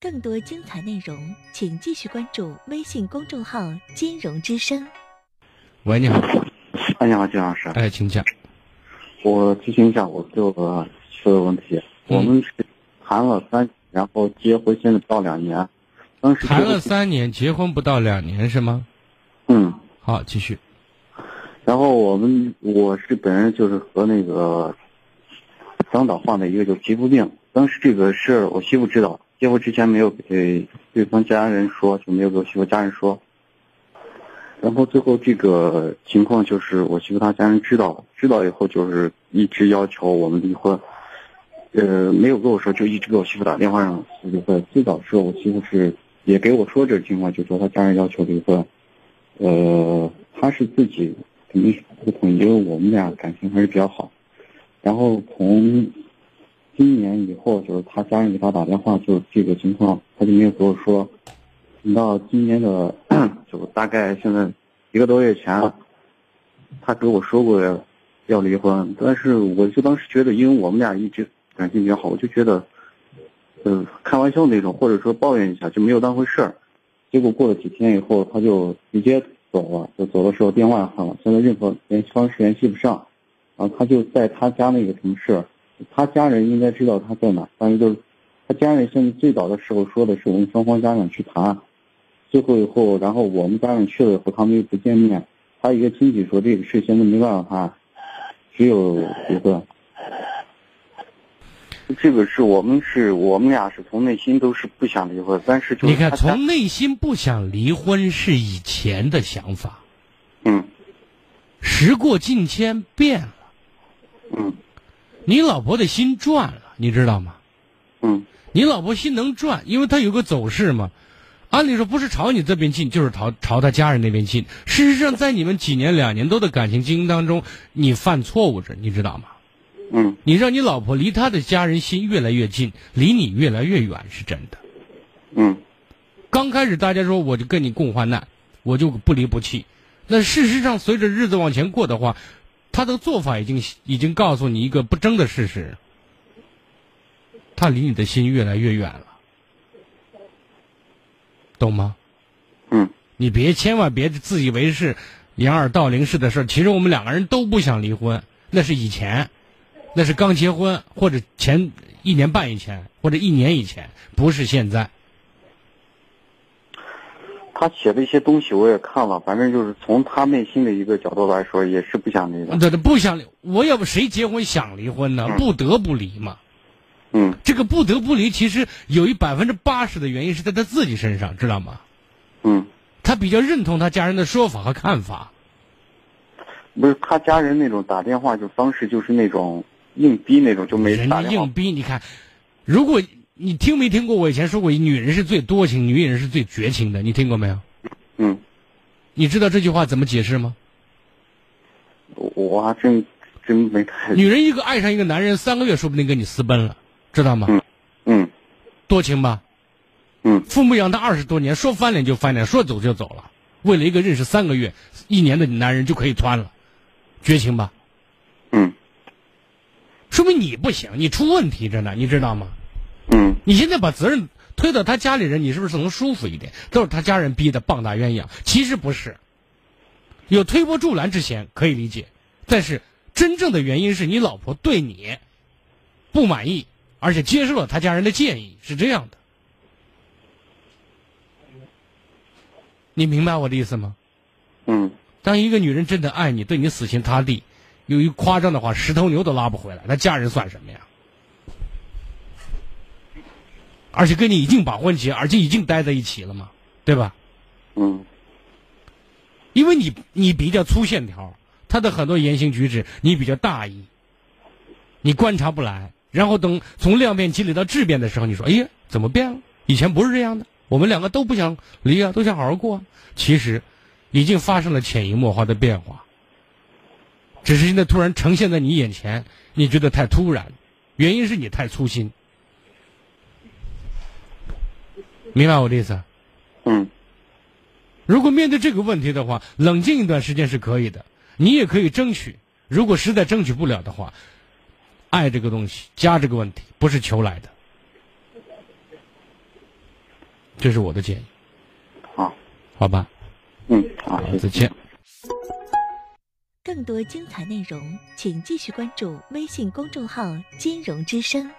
更多精彩内容，请继续关注微信公众号“金融之声”。喂，你好。哎，你好，金老师。哎，请讲。我咨询一下我这个车的问题。我们是谈了三，然后结婚现在不到两年。当时谈了三年，结婚不到两年是吗？嗯。好，继续。然后我们我是本人就是和那个张导患的一个就皮肤病。当时这个事儿我媳妇知道，结婚之前没有给对方家人说，就没有给我媳妇家人说。然后最后这个情况就是我媳妇她家人知道，知道以后就是一直要求我们离婚。呃，没有跟我说，就一直给我媳妇打电话让离婚。最早时候我媳妇是也给我说这个情况，就说她家人要求离婚。呃，她是自己。肯定是不同意，因为我们俩感情还是比较好。然后从今年以后，就是他家人给他打电话，就是这个情况，他就没有跟我说。等到今年的，就大概现在一个多月前，他给我说过要离婚，但是我就当时觉得，因为我们俩一直感情比较好，我就觉得，呃，开玩笑那种，或者说抱怨一下，就没有当回事儿。结果过了几天以后，他就直接。走了，就走的时候电话也换了，现在任何联系方式联系不上，然后他就在他家那个城市，他家人应该知道他在哪，但是就是他家人现在最早的时候说的是我们双方家长去谈，最后以后，然后我们家长去了以后，他们又不见面，他一个亲戚说这个事现在没办法谈，只有一个。这个是我们是我们俩是从内心都是不想离婚，但是就你看，从内心不想离婚是以前的想法，嗯，时过境迁变了，嗯，你老婆的心转了，你知道吗？嗯，你老婆心能转，因为她有个走势嘛，按理说不是朝你这边进，就是朝朝他家人那边进。事实上，在你们几年两年多的感情经营当中，你犯错误着，你知道吗？嗯，你让你老婆离她的家人心越来越近，离你越来越远，是真的。嗯，刚开始大家说我就跟你共患难，我就不离不弃。那事实上，随着日子往前过的话，他的做法已经已经告诉你一个不争的事实：他离你的心越来越远了，懂吗？嗯，你别千万别自以为是，掩耳盗铃式的事其实我们两个人都不想离婚，那是以前。那是刚结婚，或者前一年半以前，或者一年以前，不是现在。他写的一些东西我也看了，反正就是从他内心的一个角度来说，也是不想离的。对对，不想离。我要不谁结婚想离婚呢？不得不离嘛。嗯。这个不得不离，其实有一百分之八十的原因是在他自己身上，知道吗？嗯。他比较认同他家人的说法和看法。不是他家人那种打电话就方式，就是那种。硬逼那种就没人家硬逼，你看，如果你听没听过我以前说过，女人是最多情，女人是最绝情的，你听过没有？嗯，你知道这句话怎么解释吗？我还真真没太。女人一个爱上一个男人，三个月说不定跟你私奔了，知道吗？嗯嗯，多情吧？嗯，父母养他二十多年，说翻脸就翻脸，说走就走了，为了一个认识三个月、一年的男人就可以穿了，绝情吧？嗯。说明你不行，你出问题着呢，你知道吗？嗯。你现在把责任推到他家里人，你是不是能舒服一点？都是他家人逼的，棒打鸳鸯。其实不是，有推波助澜之嫌可以理解，但是真正的原因是你老婆对你不满意，而且接受了他家人的建议，是这样的。你明白我的意思吗？嗯。当一个女人真的爱你，对你死心塌地。有一夸张的话，十头牛都拉不回来，那家人算什么呀？而且跟你已经把婚结，而且已经待在一起了嘛，对吧？嗯。因为你你比较粗线条，他的很多言行举止你比较大意，你观察不来，然后等从量变积累到质变的时候，你说哎呀，怎么变了？以前不是这样的，我们两个都不想离啊，都想好好过。其实，已经发生了潜移默化的变化。只是现在突然呈现在你眼前，你觉得太突然，原因是你太粗心，明白我的意思？嗯。如果面对这个问题的话，冷静一段时间是可以的，你也可以争取。如果实在争取不了的话，爱这个东西，家这个问题不是求来的，这是我的建议。好，好吧，嗯，好，再见。更多精彩内容，请继续关注微信公众号“金融之声”。